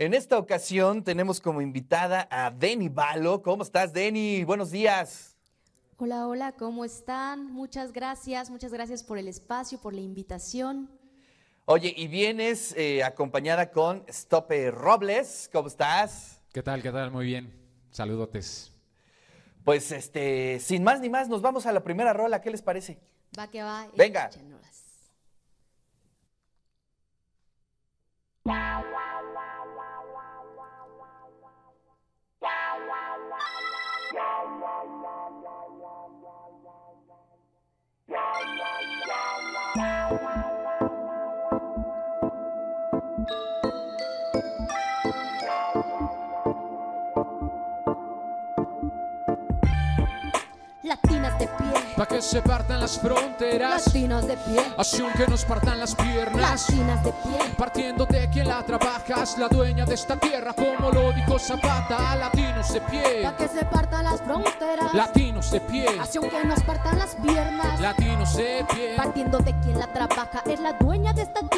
En esta ocasión tenemos como invitada a Deni Balo. ¿Cómo estás, Deni? Buenos días. Hola, hola, ¿cómo están? Muchas gracias, muchas gracias por el espacio, por la invitación. Oye, y vienes eh, acompañada con Stope Robles. ¿Cómo estás? ¿Qué tal? ¿Qué tal? Muy bien. Saludotes. Pues este, sin más ni más, nos vamos a la primera rola. ¿Qué les parece? Va que va. Venga. Pa' que se partan las fronteras, latinas de pie, así aunque nos partan las piernas. latinas de pie, Partiendo de quien la trabajas, la dueña de esta tierra, como lo dijo Zapata, latinos de pie, pa' que se partan las fronteras, latinos de pie, así aunque nos partan las piernas, latinos de pie. partiendo de quien la trabaja, es la dueña de esta tierra,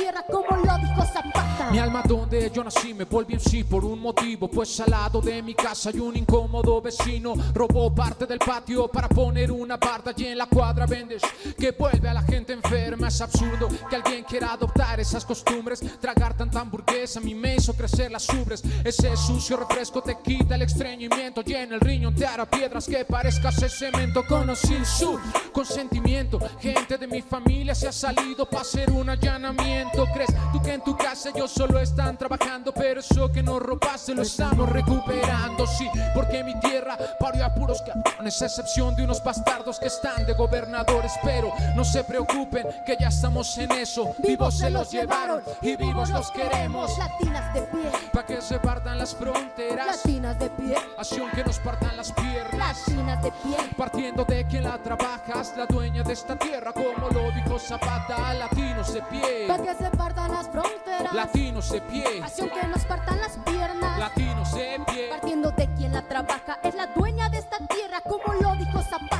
Mi alma donde yo nací me volví en sí por un motivo, pues al lado de mi casa hay un incómodo vecino, robó parte del patio para poner una barda y en la cuadra vendes que vuelve a la gente enferma. Es absurdo que alguien quiera adoptar esas costumbres, tragar tanta hamburguesa a mí me hizo crecer las ubres. Ese sucio refresco te quita el estreñimiento y en el riñón te hará piedras que parezcas ese cemento con o sin su consentimiento. Gente de mi familia se ha salido para hacer un allanamiento. ¿Crees tú que en tu casa ellos solo están trabajando? Pero eso que nos robaste lo estamos recuperando. Sí, porque mi tierra parió a puros cabrones, a excepción de unos bastardos que están de gobernadores. Pero no se preocupen, que ya estamos en eso. Vivos se los llevaron y vivos los queremos. Latinas de pie, Pa' que se partan las fronteras, latinas de pie, así aunque nos partan las piernas. latinas de pie, Partiendo de quien la trabajas, la dueña de esta tierra, como lo dijo Zapata, latinos de pie, pa' que se partan las fronteras, latinos de pie, así aunque nos partan las piernas, latinos de pie. partiendo de quien la trabaja, es la dueña de esta tierra, como lo dijo Zapata.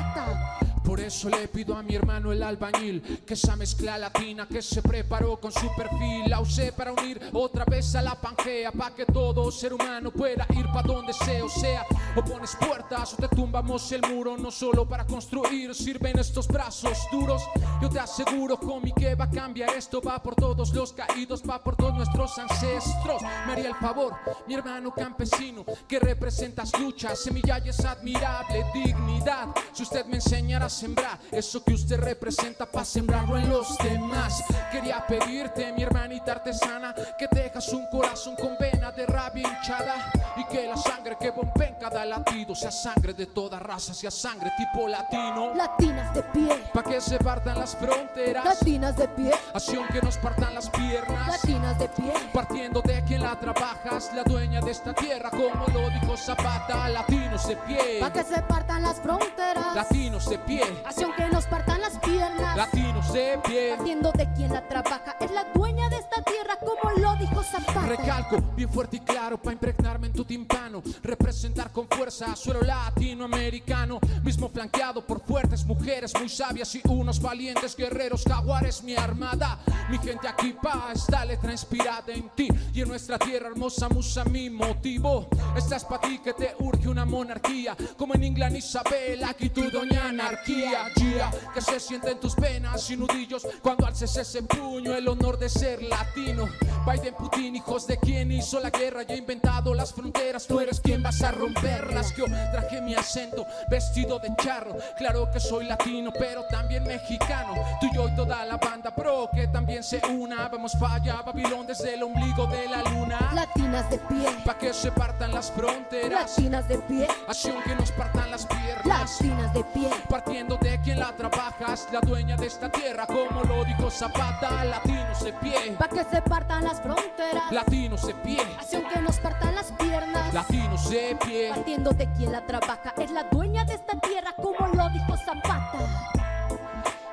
Eso le pido a mi hermano el albañil que esa mezcla latina que se preparó con su perfil la usé para unir otra vez a la pangea pa' que todo ser humano pueda ir pa' donde sea, o sea, o pones puertas o te tumbamos el muro, no solo para construir sirven estos brazos duros. Yo te aseguro, homie, que va a cambiar esto, va por todos los caídos, va por todos nuestros ancestros. Me haría el favor, mi hermano campesino, que representas lucha, semilla y es admirable, dignidad. Si usted me enseñara a sembrar eso que usted representa para sembrarlo en los demás. Quería pedirte, mi hermanita artesana, que dejas un corazón con vena de rabia hinchada y que la sangre que bombea en cada latido sea sangre de toda raza, sea sangre tipo latino. Latinas de pie, Pa' que se partan las fronteras, latinas de pie, así aunque nos partan las piernas. latinas de pie, Partiendo de quien la trabajas, la dueña de esta tierra, como lo dijo Zapata, latinos de pie, pa' que se partan las fronteras, latinos de pie, así aunque nos partan las piernas, latinos de pie. partiendo de quien la trabaja, es la dueña de esta tierra, como lo dijo Zapata. Recalco bien fuerte y claro para impregnarme en tu timpano, representar con fuerza suelo latinoamericano, mismo flanqueado por fuertes mujeres muy sabias y unos valientes guerreros. Jaguares mi armada, mi gente aquí pa esta letra inspirada en ti. Y en nuestra tierra hermosa musa mi motivo, esta es pa ti que te urge una monarquía, como en Inglaterra Isabel, aquí tu doña anarquía, yeah, que se siente en tus venas y nudillos cuando alces ese puño el honor de ser latino, Biden, Putin, hijos de quien hizo la guerra y ha inventado las fronteras. Tú eres quien vas a romperlas. Yo traje mi acento vestido de charro. Claro que soy latino, pero también mexicano. Tú y yo y toda la banda pro que también se una. Vamos falla, Babilón desde el ombligo de la luna. Latinas de pie, Pa' que se partan las fronteras. latinas de pie, Así aunque nos partan las piernas. latinas de pie, Partiendo de quien la trabajas, la dueña de esta tierra, como lo dijo Zapata, latinos de pie, pa' que se partan las fronteras, latinos de pie, así aunque nos partan las piernas, latinos de pie. partiendo de quien la trabaja, es la dueña de esta tierra, como lo dijo Zapata.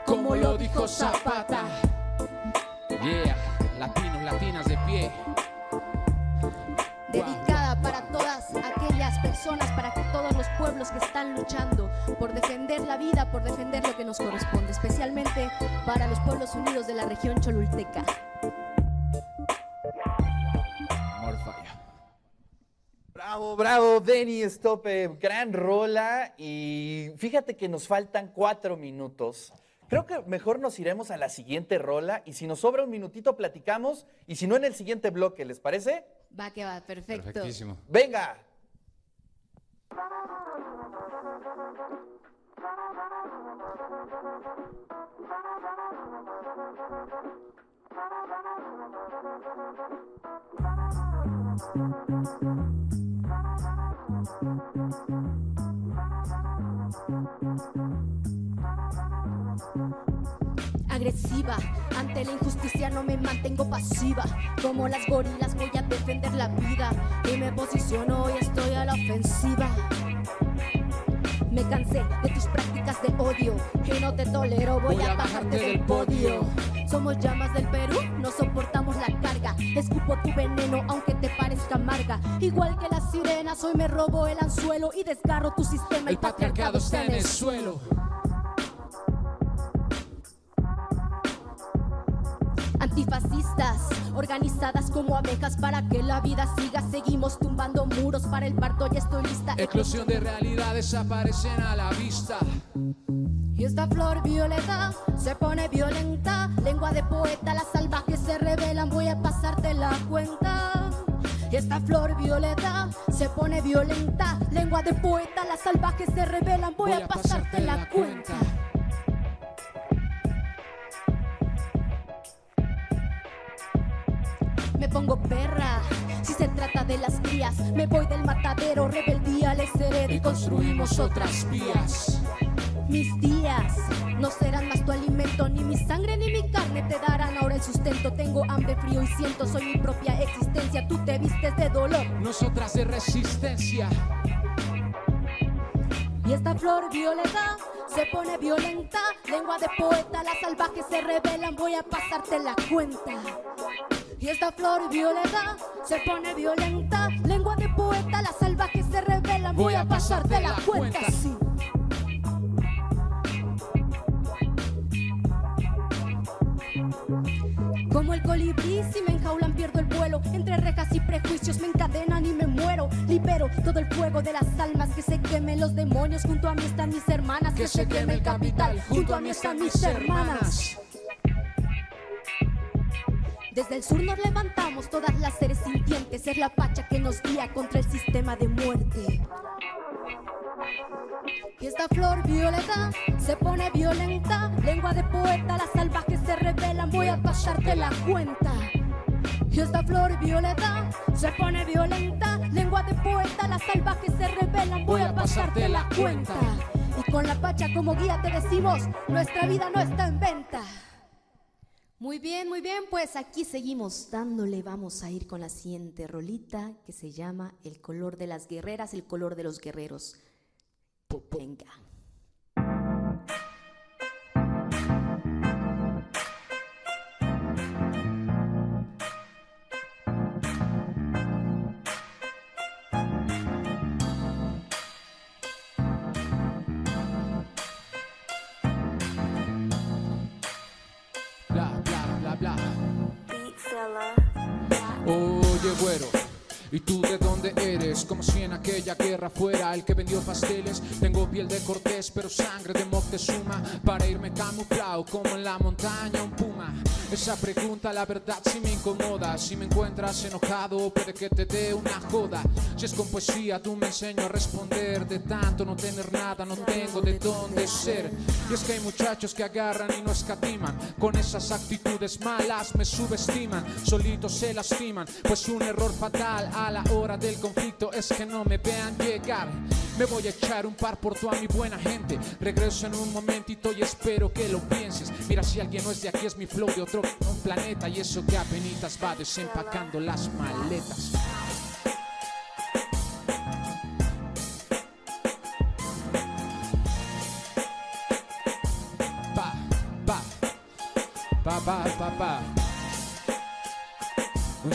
como lo dijo Zapata. Yeah, latinos, latinas de pie. Pueblos que están luchando por defender la vida, por defender lo que nos corresponde, especialmente para los pueblos unidos de la región cholulteca. Bravo, bravo, Denny Stope, gran rola. Y fíjate que nos faltan cuatro minutos. Creo que mejor nos iremos a la siguiente rola y si nos sobra un minutito platicamos y si no en el siguiente bloque, ¿les parece? Va que va, perfecto. Perfectísimo. Venga. Agresiva. Ante la injusticia no me mantengo pasiva. Como las gorilas voy a defender la vida. Y me posiciono y estoy a la ofensiva. Me cansé de tus prácticas de odio y no te tolero, voy, a bajarte del podio. Somos llamas del Perú, Escupo tu veneno aunque te parezca amarga. Igual que las sirenas, hoy me robo el anzuelo y desgarro tu sistema. El patriarcado está en el suelo. Antifascistas, organizadas como abejas para que la vida siga. Seguimos tumbando muros para el parto, ya estoy lista. Eclosión de realidades aparecen a la vista. Y esta flor violeta se pone violenta. Lengua de poeta, las salvajes se revelan. Voy a pasarte la cuenta. Y esta flor violeta se pone violenta. Lengua de poeta, las salvajes se revelan. Voy, a, pasarte, la cuenta. Me pongo perra. Si se trata de las crías, me voy del matadero, rebeldía les heredo y construimos otras vías. Mis días no serán más tu alimento, ni mi sangre ni mi carne te darán ahora el sustento. Tengo hambre, frío y siento, soy mi propia existencia. Tú te vistes de dolor. Nosotras de resistencia. Y esta flor violeta se pone violenta. Lengua de poeta, las salvajes se rebelan. Voy a pasarte la cuenta. Y esta flor violeta se pone violenta. Lengua de poeta, las salvajes se rebelan. Voy, a pasarte la cuenta. sí. Colibrí, si me enjaulan pierdo el vuelo. Entre rejas y prejuicios me encadenan y me muero. Libero todo el fuego de las almas, que se quemen los demonios. Junto a mí están mis hermanas, que, se queme el capital. Junto a mí están mis hermanas. Desde el sur nos levantamos todas las seres sintientes. Es la pacha que nos guía contra el sistema de muerte. Y esta flor violeta se pone violenta. Lengua de poeta, las salvajes se rebelan. Voy a pasarte la cuenta. Y esta flor violeta se pone violenta. Lengua de poeta, las salvajes se rebelan. Voy a pasarte la cuenta. Y con la pacha como guía te decimos: nuestra vida no está en venta. Muy bien, muy bien, pues aquí seguimos dándole. Vamos a ir con la siguiente rolita que se llama El color de las guerreras, el color de los guerreros. Venga. ¿Y tú de dónde eres? Como si en aquella guerra fuera el que vendió pasteles. Tengo piel de cortés, pero sangre de Moctezuma. Para irme camuflado como en la montaña un puma. Esa pregunta, la verdad, sí me incomoda. Si me encuentras enojado, puede que te dé una joda. Si es con poesía, tú me enseño a responder. De tanto no tener nada, no tengo de dónde ser. Y es que hay muchachos que agarran y no escatiman. Con esas actitudes malas me subestiman. Solitos se lastiman, pues un error fatal a la hora del conflicto es que no me vean llegar. Me voy a echar un par por toda mi buena gente. Regreso en un momentito y espero que lo pienses. Mira, si alguien no es de aquí, es mi flow de otro planeta. Y eso que apenitas va desempacando las maletas.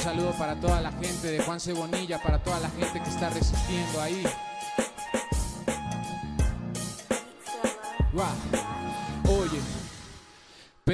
Saludo para toda la gente de Juan Cebonilla, para toda la gente que está resistiendo ahí.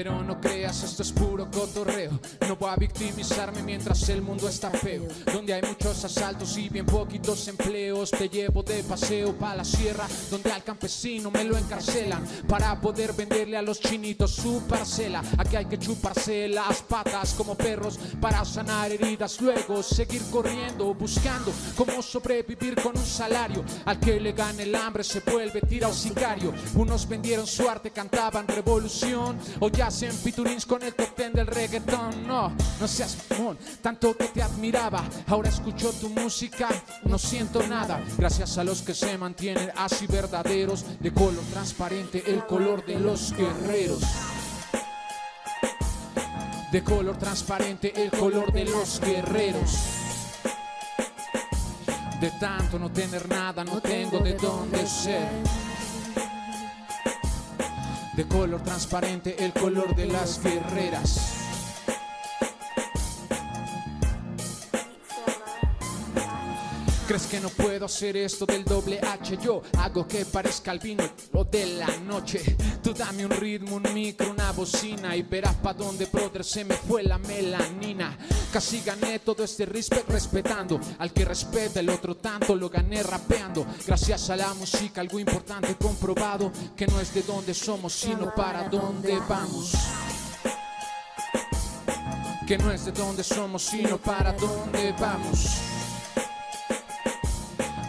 Pero no creas, esto es puro cotorreo. No voy a victimizarme mientras el mundo está feo. Donde hay muchos asaltos y bien poquitos empleos. Te llevo de paseo para la sierra, donde al campesino me lo encarcelan. Para poder venderle a los chinitos su parcela. Aquí hay que chuparse las patas como perros para sanar heridas. Luego seguir corriendo, buscando cómo sobrevivir con un salario. Al que le gane el hambre se vuelve tira o sicario. Unos vendieron su arte, cantaban revolución. O ya hacen piturins con el top ten del reggaetón. No, no seas mon, tanto que te admiraba. Ahora escucho tu música, no siento nada. Gracias a los que se mantienen así verdaderos. De color transparente, el color de los guerreros. De color transparente, el color de los guerreros. De tanto no tener nada, no tengo de dónde ser. De color transparente, el color de las guerreras. ¿Crees que no puedo hacer esto del doble H? Yo hago que parezca el vino lo de la noche. Tú dame un ritmo, un micro, una bocina y verás pa' dónde, brother, se me fue la melanina. Casi gané todo este respect respetando al que respeta el otro tanto, lo gané rapeando. Gracias a la música, algo importante comprobado, que no es de dónde somos, sino para dónde vamos. Que no es de dónde somos, sino para dónde vamos.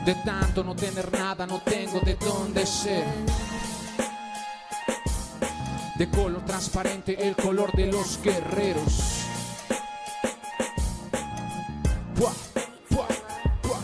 De tanto no tener nada, no tengo de dónde ser. De color transparente, el color de los guerreros. Buah, buah, buah,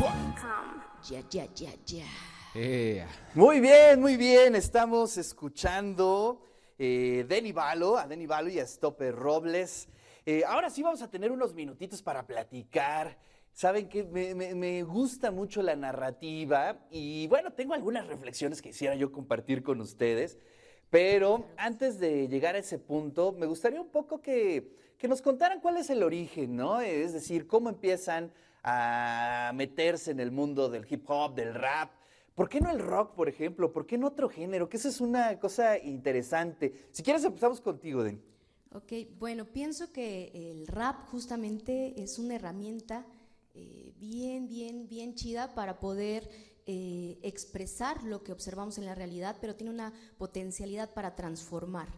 buah. Ya, ya, ya, ya. Eh, Muy bien, muy bien. Estamos escuchando eh, Denny Balo, a Denny Balo y a Stopper Robles. Eh, ahora sí vamos a tener unos minutitos para platicar. Saben que me, gusta mucho la narrativa y bueno, tengo algunas reflexiones que quisiera yo compartir con ustedes. Pero antes de llegar a ese punto, me gustaría un poco que, que nos contaran cuál es el origen, ¿no? Es decir, cómo empiezan a meterse en el mundo del hip hop, del rap. ¿Por qué no el rock, por ejemplo? ¿Por qué no otro género? Que eso es una cosa interesante. Si quieres empezamos contigo, Den. Ok, bueno, pienso que el rap justamente es una herramienta eh, bien, bien, bien chida para poder eh, expresar lo que observamos en la realidad, pero tiene una potencialidad para transformar,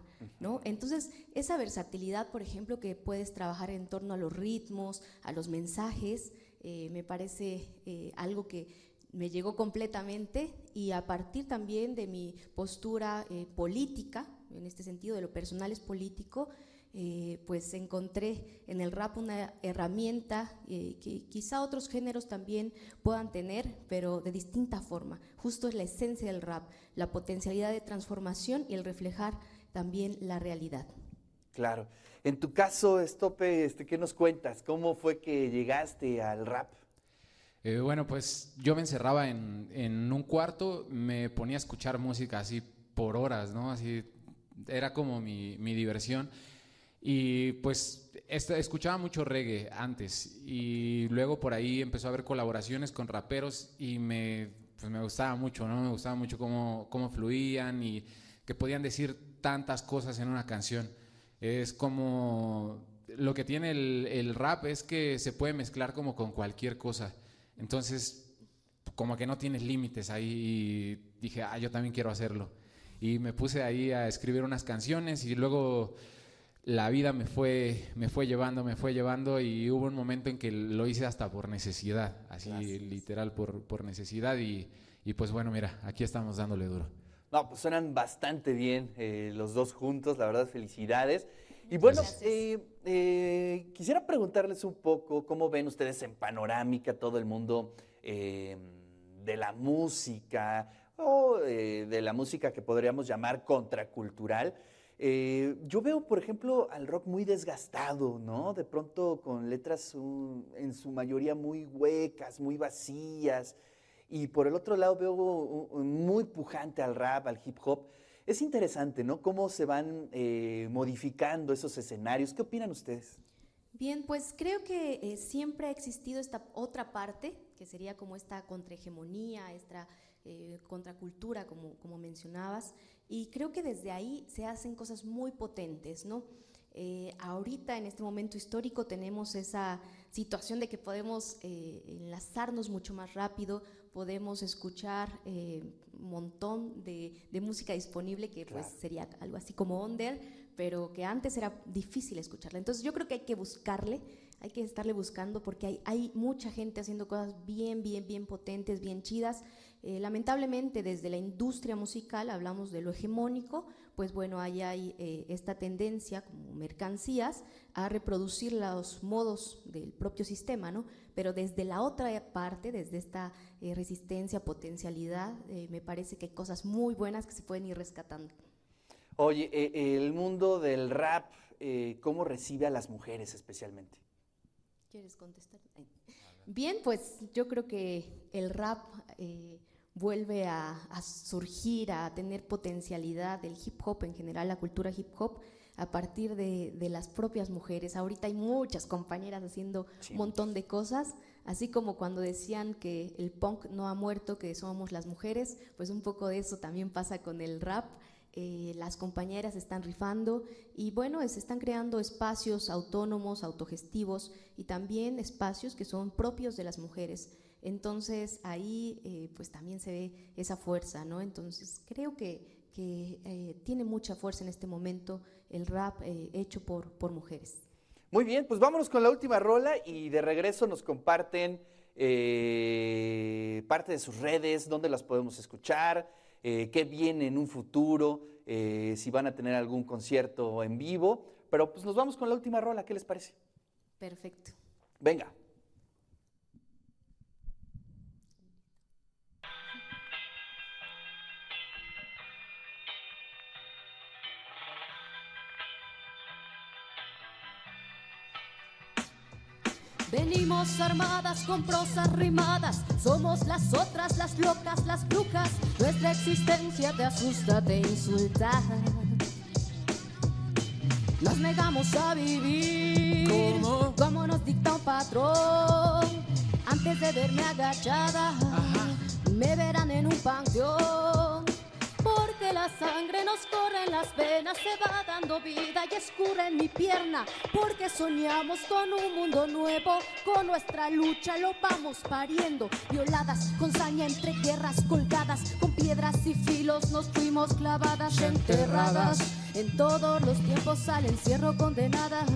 ¿no? Entonces, esa versatilidad, por ejemplo, que puedes trabajar en torno a los ritmos, a los mensajes, eh, me parece algo que me llegó completamente y a partir también de mi postura eh, política, en este sentido de lo personal es político, eh, pues encontré en el rap una herramienta eh, que quizá otros géneros también puedan tener, pero de distinta forma. Justo es la esencia del rap, la potencialidad de transformación y el reflejar también la realidad. Claro. En tu caso, Estope, este, ¿qué nos cuentas? ¿Cómo fue que llegaste al rap? Eh, bueno, pues yo me encerraba en, en un cuarto, me ponía a escuchar música así por horas, ¿no? Así era como mi, mi diversión. Y pues escuchaba mucho reggae antes y luego por ahí empezó a haber colaboraciones con raperos y me, pues me gustaba mucho, ¿no? Me gustaba mucho cómo, cómo fluían y que podían decir tantas cosas en una canción. Es como lo que tiene el, el rap es que se puede mezclar como con cualquier cosa. Entonces, como que no tienes límites ahí y dije, ah, yo también quiero hacerlo. Y me puse ahí a escribir unas canciones y luego la vida me fue, me fue llevando, me fue llevando y hubo un momento en que lo hice hasta por necesidad, así Gracias. literal por, por necesidad y, y pues bueno, mira, aquí estamos dándole duro. No, pues suenan bastante bien eh, los dos juntos, la verdad, felicidades. Y bueno, eh, eh, quisiera preguntarles un poco cómo ven ustedes en panorámica todo el mundo de la música o de la música que podríamos llamar contracultural. Eh, yo veo, por ejemplo, al rock muy desgastado, ¿no? De pronto con letras en su mayoría muy huecas, muy vacías. Y por el otro lado veo muy pujante al rap, al hip hop. Es interesante, ¿no? Cómo se van eh, modificando esos escenarios. ¿Qué opinan ustedes? Bien, pues creo que eh, siempre ha existido esta otra parte, que sería como esta contrahegemonía, esta contracultura, como, como mencionabas, y creo que desde ahí se hacen cosas muy potentes, ¿no? Eh, ahorita, en este momento histórico, tenemos esa situación de que podemos eh, enlazarnos mucho más rápido, podemos escuchar un montón de, música disponible que pues sería algo así como under, pero que antes era difícil escucharla. Entonces yo creo que hay que buscarle, hay que estarle buscando porque hay, hay mucha gente haciendo cosas bien, bien, bien potentes, bien chidas. Eh, lamentablemente desde la industria musical hablamos de lo hegemónico, pues bueno, ahí hay eh, esta tendencia como mercancías a reproducir los modos del propio sistema, ¿no? Pero desde la otra parte, desde esta eh, resistencia, potencialidad, me parece que hay cosas muy buenas que se pueden ir rescatando. Oye, el mundo del rap, ¿cómo recibe a las mujeres especialmente? ¿Quieres contestar? Bien, pues yo creo que el rap vuelve a, surgir, a tener potencialidad del hip hop en general, la cultura hip hop, a partir de, las propias mujeres. Ahorita hay muchas compañeras haciendo un montón de cosas, así como cuando decían que el punk no ha muerto, que somos las mujeres, pues un poco de eso también pasa con el rap. Eh, las compañeras están rifando y bueno, se están creando espacios autónomos, autogestivos y también espacios que son propios de las mujeres. Entonces ahí eh, pues también se ve esa fuerza, ¿no? Entonces creo que, eh, tiene mucha fuerza en este momento el rap eh, hecho por, por mujeres. Muy bien, pues vámonos con la última rola y de regreso nos comparten parte de sus redes, dónde las podemos escuchar, qué viene en un futuro, si van a tener algún concierto en vivo. Pero pues nos vamos con la última rola, ¿qué les parece? Perfecto. Venga. Venimos armadas con prosas rimadas, somos las otras, las locas, las brujas. Nuestra existencia te asusta, te insulta. Nos negamos a vivir como nos dicta un patrón. Antes de verme agachada, me verán en un panteón sangre nos corre en las venas, se va dando vida y escurre en mi pierna, porque soñamos con un mundo nuevo, con nuestra lucha lo vamos pariendo, violadas con saña entre guerras colgadas, con piedras y filos nos fuimos clavadas, enterradas, en todos los tiempos al encierro condenadas.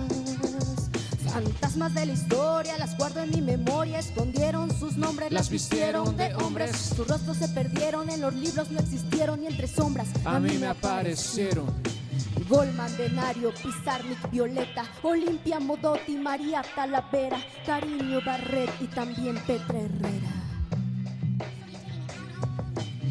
Fantasmas de la historia, las guardo en mi memoria, escondieron sus nombres, las vistieron de hombres. Sus rostros se perdieron, en los libros no existieron ni entre sombras. A, mí me aparecieron. Golman, Denario, Pizarnik, Violeta, Olimpia, Modotti, María Talavera, Cariño Barret y también Petra Herrera.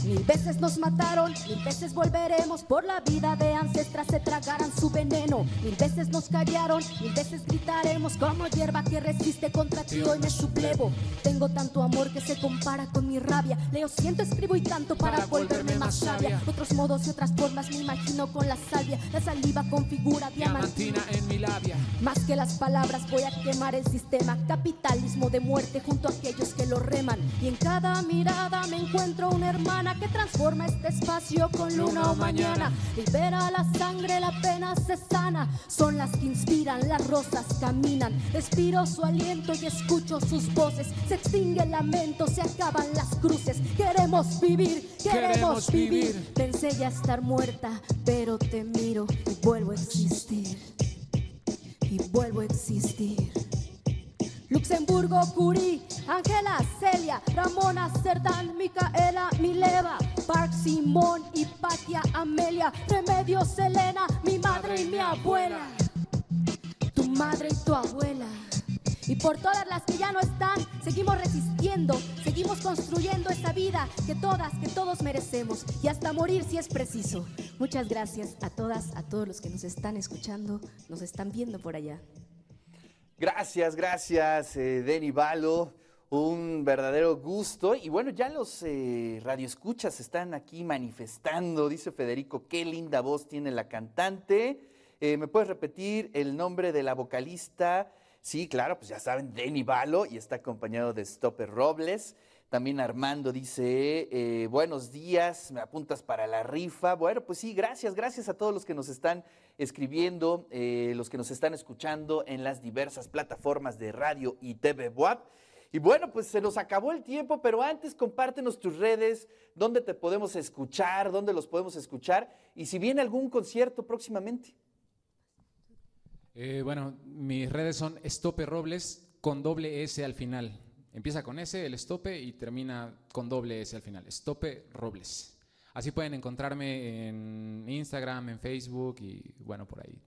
Mil veces nos mataron, mil veces volveremos. Por la vida de ancestras se tragarán su veneno. Mil veces nos callaron, mil veces gritaremos. Como hierba que resiste contra ti, hoy me suplevo. Tengo tanto amor que se compara con mi rabia. Leo, siento, escribo y tanto para, volverme más sabia. Otros modos y otras formas me imagino con la salvia. La saliva configura diamantina en mi labia. Más que las palabras voy a quemar el sistema. Capitalismo de muerte junto a aquellos que lo reman. Y en cada mirada me encuentro una hermana que transforma este espacio con luna o mañana. Libera la sangre, la pena se sana. Son las que inspiran, las rosas caminan. Respiro su aliento y escucho sus voces. Se extingue el lamento, se acaban las cruces. Queremos vivir, queremos, vivir. Pensé ya estar muerta, pero te miro y vuelvo a existir. Y vuelvo a existir. Luxemburgo, Curie, Ángela, Celia, Ramona, Cerdán, Micaela, Mileva, Park, Simón, Hipatia, Amelia, Remedio, Selena, mi madre y mi abuela, tu madre y tu abuela. Y por todas las que ya no están, seguimos resistiendo, seguimos construyendo esta vida que todas, que todos merecemos y hasta morir si es preciso. Muchas gracias a todas, a todos los que nos están escuchando, nos están viendo por allá. Gracias, gracias, eh, Denny Balo. Un verdadero gusto. Y bueno, ya los eh, radioescuchas están aquí manifestando. Dice Federico, qué linda voz tiene la cantante. Eh, ¿Me puedes repetir el nombre de la vocalista? Sí, claro, pues ya saben, Denny Balo y está acompañado de Stopper Robles. También Armando dice, buenos días, me apuntas para la rifa. Bueno, pues sí, gracias, gracias a todos los que nos están escribiendo, eh, los que nos están escuchando en las diversas plataformas de radio y TV WAP. Y bueno, pues se nos acabó el tiempo, pero antes compártenos tus redes, dónde te podemos escuchar, dónde los podemos escuchar y si viene algún concierto próximamente. Eh, bueno, mis redes son Estope Robles con doble S al final. Empieza con S, el estope, y termina con doble S al final. Estope Robles. Así pueden encontrarme en Instagram, en Facebook y bueno, por ahí.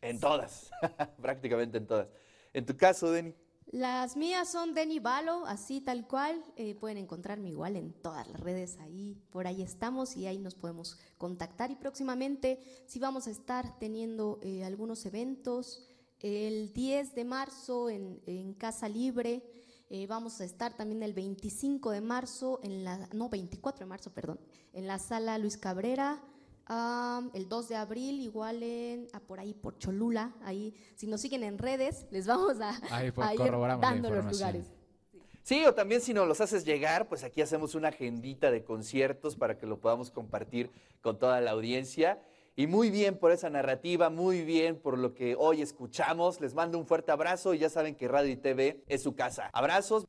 En todas, prácticamente en todas. En tu caso, Denny. Las mías son Denny Balo, así tal cual. Eh, pueden encontrarme igual en todas las redes ahí. Por ahí estamos y ahí nos podemos contactar. Y próximamente sí vamos a estar teniendo eh, algunos eventos. El 10 de marzo en, en Casa Libre. Eh, vamos a estar también el 25 de marzo, en la, no, 24 de marzo, perdón, en la sala Luis Cabrera. el 2 de abril, igual en, ah, por ahí, por Cholula, ahí, si nos siguen en redes, les vamos a, ahí, a ir dando los lugares. Sí, o también si nos los haces llegar, pues aquí hacemos una agendita de conciertos para que lo podamos compartir con toda la audiencia. Y muy bien por esa narrativa, muy bien por lo que hoy escuchamos. Les mando un fuerte abrazo y ya saben que Radio y TV es su casa. Abrazos.